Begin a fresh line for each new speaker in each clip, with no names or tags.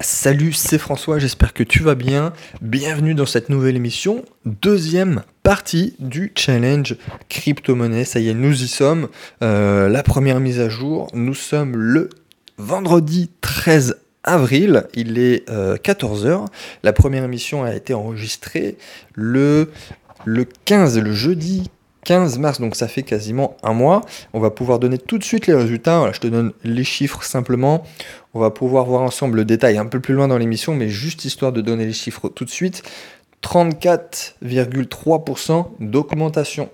Salut, c'est François, j'espère que tu vas bien. Bienvenue dans cette nouvelle émission, deuxième partie du challenge crypto-monnaie. Ça y est, nous y sommes. Euh, la première mise à jour, nous sommes le vendredi 13 avril, il est 14h. Euh, la première émission a été enregistrée le, le 15, le jeudi 15 mars, donc ça fait quasiment un mois. On va pouvoir donner tout de suite les résultats. je te donne les chiffres simplement. On va pouvoir voir ensemble le détail un peu plus loin dans l'émission, mais juste histoire de donner les chiffres tout de suite. 34,3% d'augmentation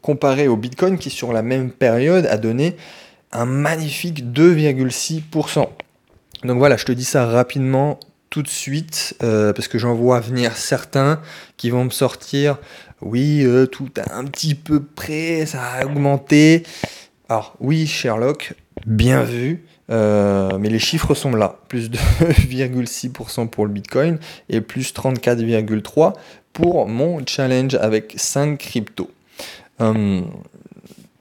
comparé au Bitcoin qui sur la même période a donné un magnifique 2,6%. Donc voilà, je te dis ça rapidement tout de suite euh, parce que j'en vois venir certains qui vont me sortir oui, euh, tout un petit peu près, ça a augmenté. Alors oui, Sherlock, bien vu, euh, mais les chiffres sont là. Plus de 2,6% pour le Bitcoin et plus 34,3% pour mon challenge avec 5 cryptos. Hum,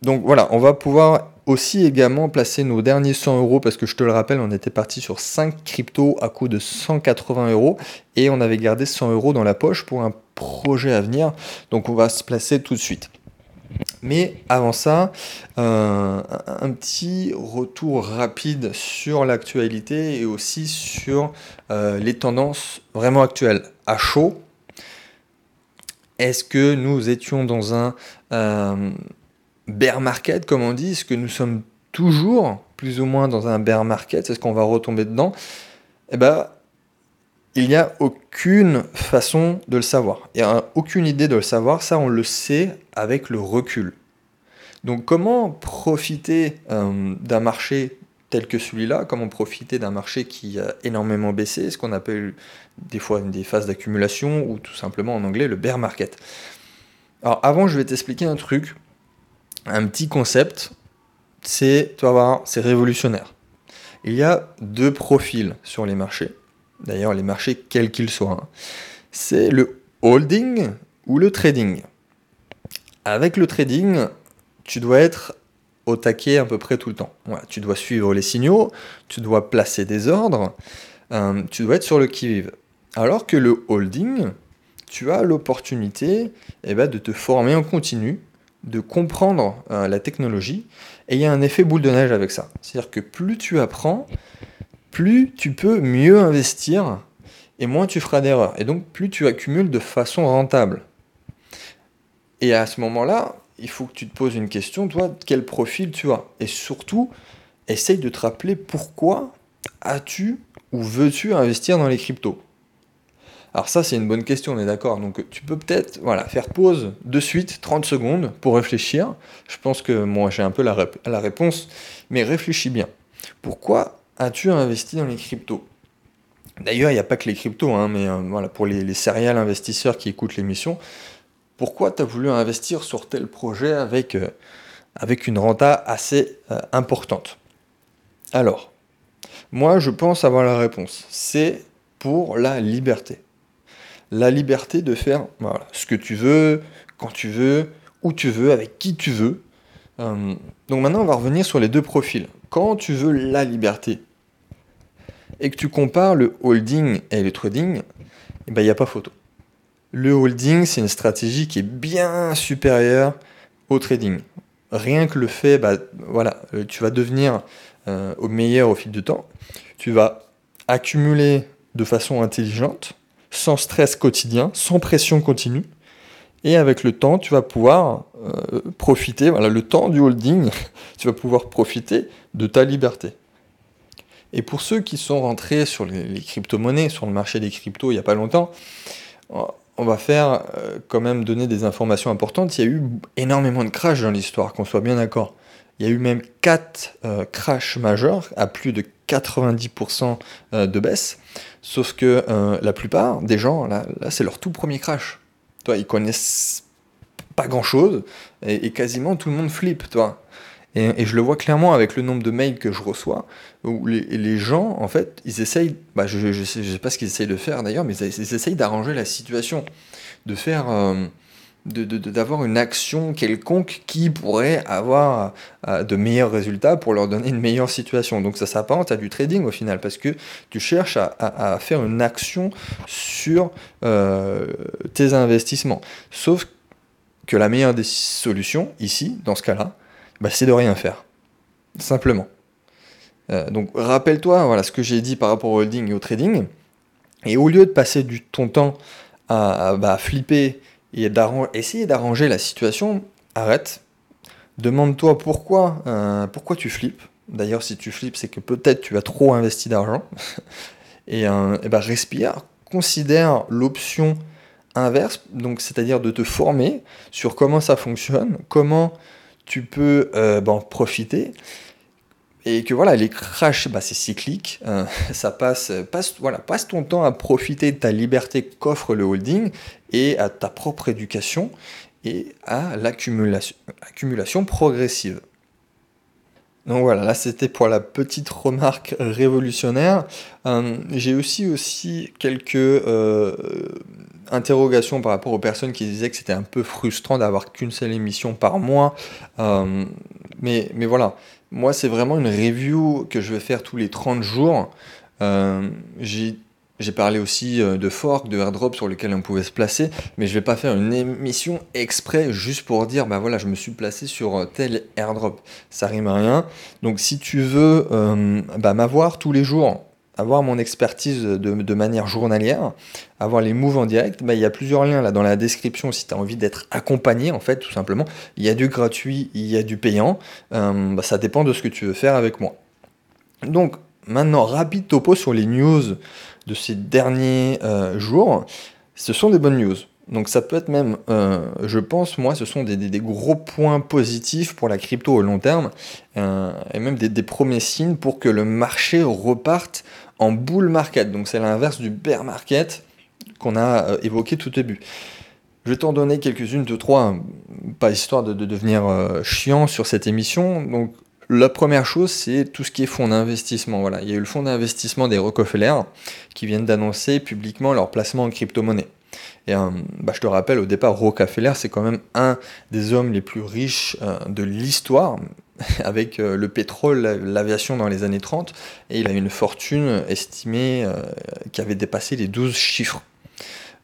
donc voilà, on va pouvoir aussi également placer nos derniers 100 euros parce que je te le rappelle, on était parti sur 5 cryptos à coût de 180 euros et on avait gardé 100 euros dans la poche pour un projet à venir. Donc on va se placer tout de suite. Mais avant ça, euh, un petit retour rapide sur l'actualité et aussi sur euh, les tendances vraiment actuelles. À chaud, est-ce que nous étions dans un euh, bear market, comme on dit Est-ce que nous sommes toujours plus ou moins dans un bear market Est-ce qu'on va retomber dedans? Eh ben, il n'y a aucune façon de le savoir. Il n'y a aucune idée de le savoir. Ça, on le sait avec le recul. Donc, comment profiter euh, d'un marché tel que celui-là? Comment profiter d'un marché qui a énormément baissé, ce qu'on appelle des fois des phases d'accumulation ou tout simplement en anglais le bear market Alors, avant, je vais t'expliquer un truc un petit concept, c'est, tu c'est révolutionnaire. Il y a deux profils sur les marchés, d'ailleurs les marchés quels qu'ils soient. Hein. C'est le holding ou le trading. Avec le trading, tu dois être au taquet à peu près tout le temps. tu dois suivre les signaux, tu dois placer des ordres, euh, tu dois être sur le qui-vive. Alors que le holding, tu as l'opportunité eh ben, de te former en continu de comprendre euh, la technologie, et il y a un effet boule de neige avec ça. C'est-à-dire que plus tu apprends, plus tu peux mieux investir, et moins tu feras d'erreurs. Et donc plus tu accumules de façon rentable. Et à ce moment-là, il faut que tu te poses une question, toi, quel profil tu as? Et surtout, essaye de te rappeler pourquoi as-tu ou veux-tu investir dans les cryptos? Alors ça, c'est une bonne question, on est d'accord. Donc tu peux peut-être voilà, faire pause de suite, 30 secondes, pour réfléchir. Je pense que moi, j'ai un peu la, réponse, mais réfléchis bien. Pourquoi as-tu investi dans les cryptos? D'ailleurs, il n'y a pas que les cryptos, hein, mais euh, pour les, les investisseurs qui écoutent l'émission, pourquoi tu as voulu investir sur tel projet avec, euh, une renta assez euh, importante? Alors, moi, je pense avoir la réponse. C'est pour la liberté la liberté de faire ce que tu veux, quand tu veux, où tu veux, avec qui tu veux. Euh, donc maintenant, on va revenir sur les deux profils. Quand tu veux la liberté et que tu compares le holding et le trading, eh ben, il n'y a pas photo. Le holding, c'est une stratégie qui est bien supérieure au trading. Rien que le fait, bah, voilà, euh, tu vas devenir euh, au meilleur au fil du temps. Tu vas accumuler de façon intelligente sans stress quotidien, sans pression continue. Et avec le temps, tu vas pouvoir euh, profiter, voilà, le temps du holding, tu vas pouvoir profiter de ta liberté. Et pour ceux qui sont rentrés sur les, crypto-monnaies, sur le marché des cryptos il n'y a pas longtemps, on va faire euh, quand même donner des informations importantes. Il y a eu énormément de crashs dans l'histoire, qu'on soit bien d'accord. Il y a eu même 4 euh, crashs majeurs à plus de 90% de baisse. Sauf que euh, la plupart des gens, là, c'est leur tout premier crash. Toi, ils connaissent pas grand chose et, quasiment tout le monde flippe, toi. Et, je le vois clairement avec le nombre de mails que je reçois, où les, gens, en fait, ils essayent, bah, je, je, sais, pas ce qu'ils essayent de faire d'ailleurs, mais ils, essayent d'arranger la situation, de faire, euh, d'avoir une action quelconque qui pourrait avoir euh, de meilleurs résultats pour leur donner une meilleure situation. Donc ça s'apparente à du trading au final, parce que tu cherches à, faire une action sur euh, tes investissements. Sauf que la meilleure des solutions, ici, dans ce cas-là, bah, c'est de rien faire. Simplement. Euh, donc rappelle-toi voilà, ce que j'ai dit par rapport au holding et au trading. Et au lieu de passer du, ton temps à, bah, flipper et essayer d'arranger la situation, arrête. Demande-toi pourquoi, euh, pourquoi tu flippes. D'ailleurs, si tu flippes, c'est que peut-être tu as trop investi d'argent. et, euh, bah, respire, considère l'option inverse, donc c'est-à-dire de te former sur comment ça fonctionne, comment tu peux euh, bah, en profiter et que voilà, les crashs, bah, c'est cyclique, euh, ça passe, passe, voilà, passe ton temps à profiter de ta liberté qu'offre le holding et à ta propre éducation et à l'accumulation progressive. Donc voilà, là c'était pour la petite remarque révolutionnaire. Euh, j'ai aussi, aussi quelques euh, interrogations par rapport aux personnes qui disaient que c'était un peu frustrant d'avoir qu'une seule émission par mois. mais, mais voilà, moi, c'est vraiment une review que je vais faire tous les 30 jours. Euh, j'ai parlé aussi euh, de fork, de airdrop sur lesquels on pouvait se placer, mais je vais pas faire une émission exprès juste pour dire bah voilà, je me suis placé sur euh, tel airdrop. Ça rime à rien. Donc si tu veux bah, m'avoir tous les jours avoir mon expertise de, manière journalière, avoir les moves en direct, bah, il y a plusieurs liens là dans la description si tu as envie d'être accompagné en fait tout simplement. Il y a du gratuit, il y a du payant, euh, bah, ça dépend de ce que tu veux faire avec moi. Donc maintenant, rapide topo sur les news de ces derniers euh, jours. Ce sont des bonnes news. Donc ça peut être même, euh, je pense, moi, ce sont des, gros points positifs pour la crypto au long terme, et même des, des, premiers signes pour que le marché reparte en bull market. Donc c'est l'inverse du bear market qu'on a euh, évoqué tout début. Je vais t'en donner quelques-unes, deux, trois, pas histoire de, devenir euh, chiant sur cette émission. Donc la première chose, c'est tout ce qui est fonds d'investissement. Voilà, il y a eu le fonds d'investissement des Rockefeller qui viennent d'annoncer publiquement leur placement en crypto-monnaie. Et euh, bah, je te rappelle, au départ, Rockefeller, c'est quand même un des hommes les plus riches de l'histoire, avec euh, le pétrole, l'aviation dans les années 30, et il a une fortune estimée euh, qui avait dépassé les 12 chiffres.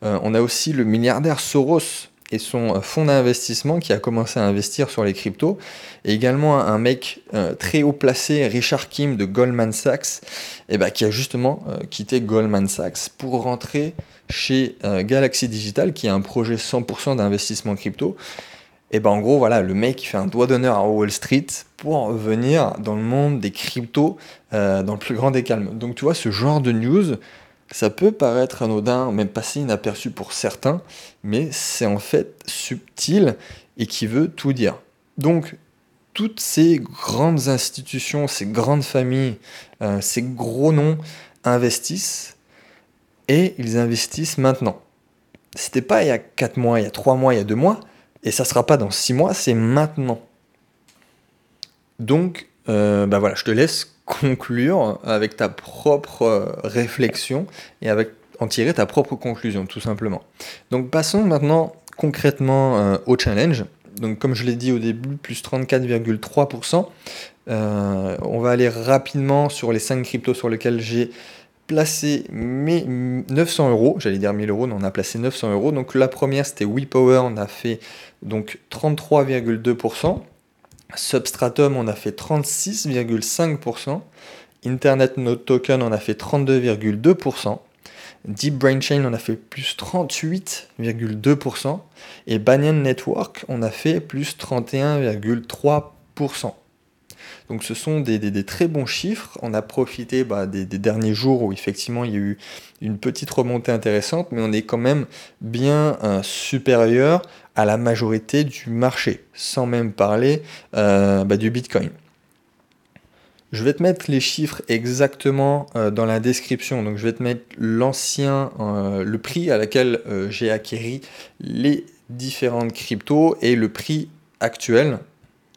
Euh, on a aussi le milliardaire Soros et son fonds d'investissement qui a commencé à investir sur les cryptos, et également un mec très haut placé, Richard Kim de Goldman Sachs, ben, qui a justement quitté Goldman Sachs pour rentrer chez Galaxy Digital, qui a un projet 100% d'investissement crypto, et ben en gros, voilà, le mec il fait un doigt d'honneur à Wall Street pour venir dans le monde des cryptos euh, dans le plus grand des calmes. Donc tu vois, ce genre de news, ça peut paraître anodin, même passer inaperçu pour certains, mais c'est en fait subtil et qui veut tout dire. Donc, toutes ces grandes institutions, ces grandes familles, euh, ces gros noms investissent et ils investissent maintenant. C'était pas il y a 4 mois, il y a 3 mois, il y a 2 mois, et ça ne sera pas dans six mois, c'est maintenant. Donc, euh, bah voilà, je te laisse conclure avec ta propre euh, réflexion et avec en tirer ta propre conclusion, tout simplement. Donc, passons maintenant concrètement euh, au challenge. Donc, comme je l'ai dit au début, plus 34,3%. on va aller rapidement sur les 5 cryptos sur lesquels j'ai placé mes 900 euros, j'allais dire 1000 euros, mais on a placé 900 euros. Donc la première c'était WePower, on a fait donc 33,2%. Substratum, on a fait 36,5%. Internet Note Token, on a fait 32,2%. Deep Brain Chain, on a fait plus 38,2%. Et Banyan Network, on a fait plus 31,3%. Donc ce sont des, très bons chiffres. On a profité bah, des, derniers jours où effectivement il y a eu une petite remontée intéressante, mais on est quand même bien euh, supérieur à la majorité du marché, sans même parler euh, bah, du Bitcoin. Je vais te mettre les chiffres exactement euh, dans la description. Donc je vais te mettre l'ancien, le prix à laquelle j'ai acquéri les différentes cryptos et le prix actuel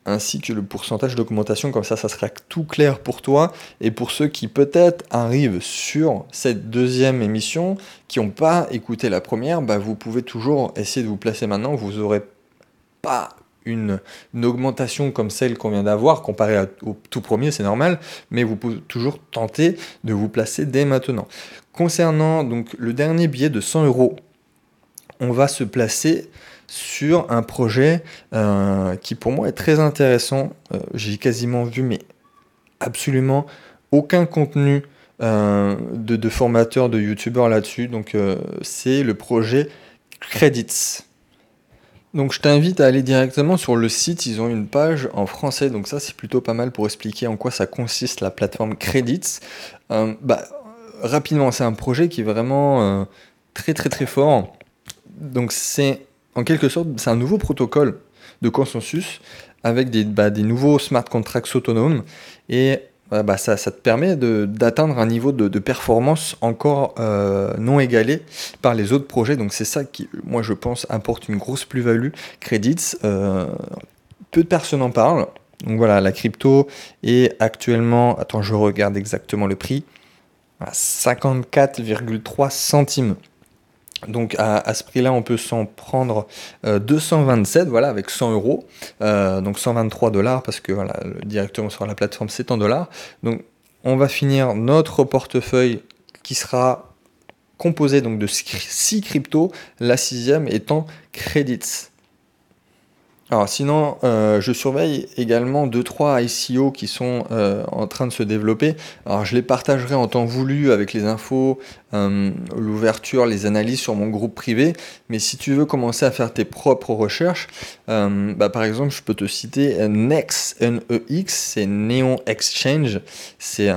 ainsi que le pourcentage d'augmentation, comme ça ça sera tout clair pour toi et pour ceux qui peut-être arrivent sur cette deuxième émission, qui n'ont pas écouté la première, bah, vous pouvez toujours essayer de vous placer maintenant, vous n'aurez pas une, augmentation comme celle qu'on vient d'avoir comparée au tout premier, c'est normal, mais vous pouvez toujours tenter de vous placer dès maintenant. Concernant donc le dernier billet de 100 euros, on va se placer sur un projet euh, qui pour moi est très intéressant. Euh, j'ai quasiment vu, mais absolument aucun contenu euh, de, formateurs, de youtubeurs là-dessus. Donc c'est le projet Credits. Donc je t'invite à aller directement sur le site, ils ont une page en français, donc ça c'est plutôt pas mal pour expliquer en quoi ça consiste la plateforme Credits. bah, rapidement, c'est un projet qui est vraiment très très très fort. Donc c'est en quelque sorte, c'est un nouveau protocole de consensus avec des, bah, des nouveaux smart contracts autonomes et bah, ça, te permet d'atteindre un niveau de, performance encore euh, non égalé par les autres projets. Donc c'est ça qui, moi je pense, apporte une grosse plus-value. Credits, euh, peu de personnes en parlent. Donc voilà, la crypto est actuellement, attends, je regarde exactement le prix, à 54,3 centimes. Donc à, ce prix-là, on peut s'en prendre 227, euh, voilà, avec 100 euros, euh, donc 123 dollars, parce que voilà, directement sur la plateforme, c'est en dollars. Donc on va finir notre portefeuille qui sera composé donc de 6 cryptos, la sixième étant Credits. Alors sinon, euh, je surveille également 2-3 ICO qui sont en train de se développer. Alors je les partagerai en temps voulu avec les infos, euh, l'ouverture, les analyses sur mon groupe privé. Mais si tu veux commencer à faire tes propres recherches, bah, par exemple, je peux te citer NEX, N-E-X, c'est Neon Exchange. C'est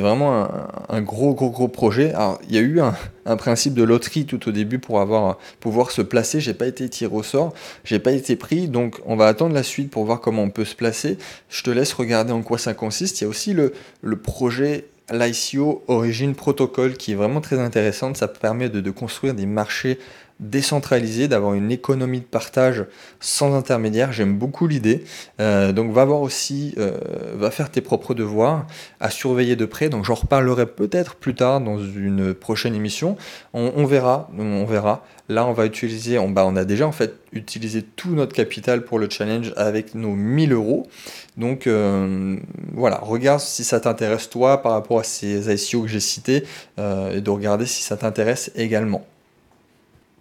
vraiment un, un, gros, gros, gros projet. Alors il y a eu un, un principe de loterie tout au début pour avoir, pouvoir se placer. J'ai pas été tiré au sort, j'ai pas été pris, donc on va attendre la suite pour voir comment on peut se placer. Je te laisse regarder en quoi ça consiste. Il y a aussi le, le projet l'ICO Origin Protocol qui est vraiment très intéressante. Ça permet de, de construire des marchés décentralisé, d'avoir une économie de partage sans intermédiaire. J'aime beaucoup l'idée. Euh, donc va voir aussi, euh, va faire tes propres devoirs à surveiller de près. Donc j'en reparlerai peut-être plus tard dans une prochaine émission. On, verra, on verra. Là, on va utiliser, on, bah, on a déjà en fait utilisé tout notre capital pour le challenge avec nos 1000 euros. Donc euh, voilà, regarde si ça t'intéresse toi par rapport à ces ICO que j'ai cités et de regarder si ça t'intéresse également.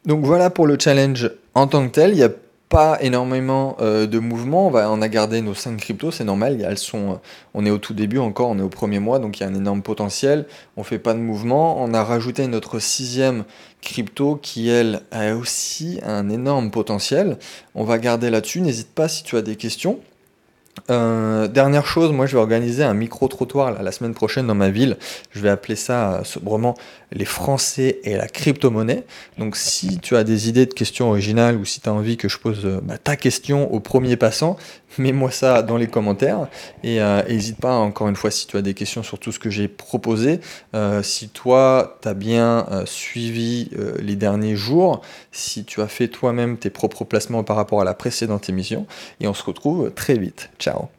Donc voilà pour le challenge en tant que tel. Il n'y a pas énormément euh, de mouvements. On, a gardé nos 5 cryptos, c'est normal. Elles sont, on est au tout début encore, on est au premier mois, donc il y a un énorme potentiel. On fait pas de mouvement. On a rajouté notre sixième crypto qui, elle, a aussi un énorme potentiel. On va garder là-dessus. N'hésite pas si tu as des questions. Euh, dernière chose, moi je vais organiser un micro-trottoir la semaine prochaine dans ma ville. Je vais appeler ça euh, sobrement les Français et la crypto-monnaie. Donc si tu as des idées de questions originales ou si tu as envie que je pose euh, bah, ta question au premier passant, mets-moi ça dans les commentaires. Et n'hésite pas, encore une fois, si tu as des questions sur tout ce que j'ai proposé. si toi, tu as bien suivi les derniers jours, si tu as fait toi-même tes propres placements par rapport à la précédente émission. Et on se retrouve très vite. Ciao nutshell.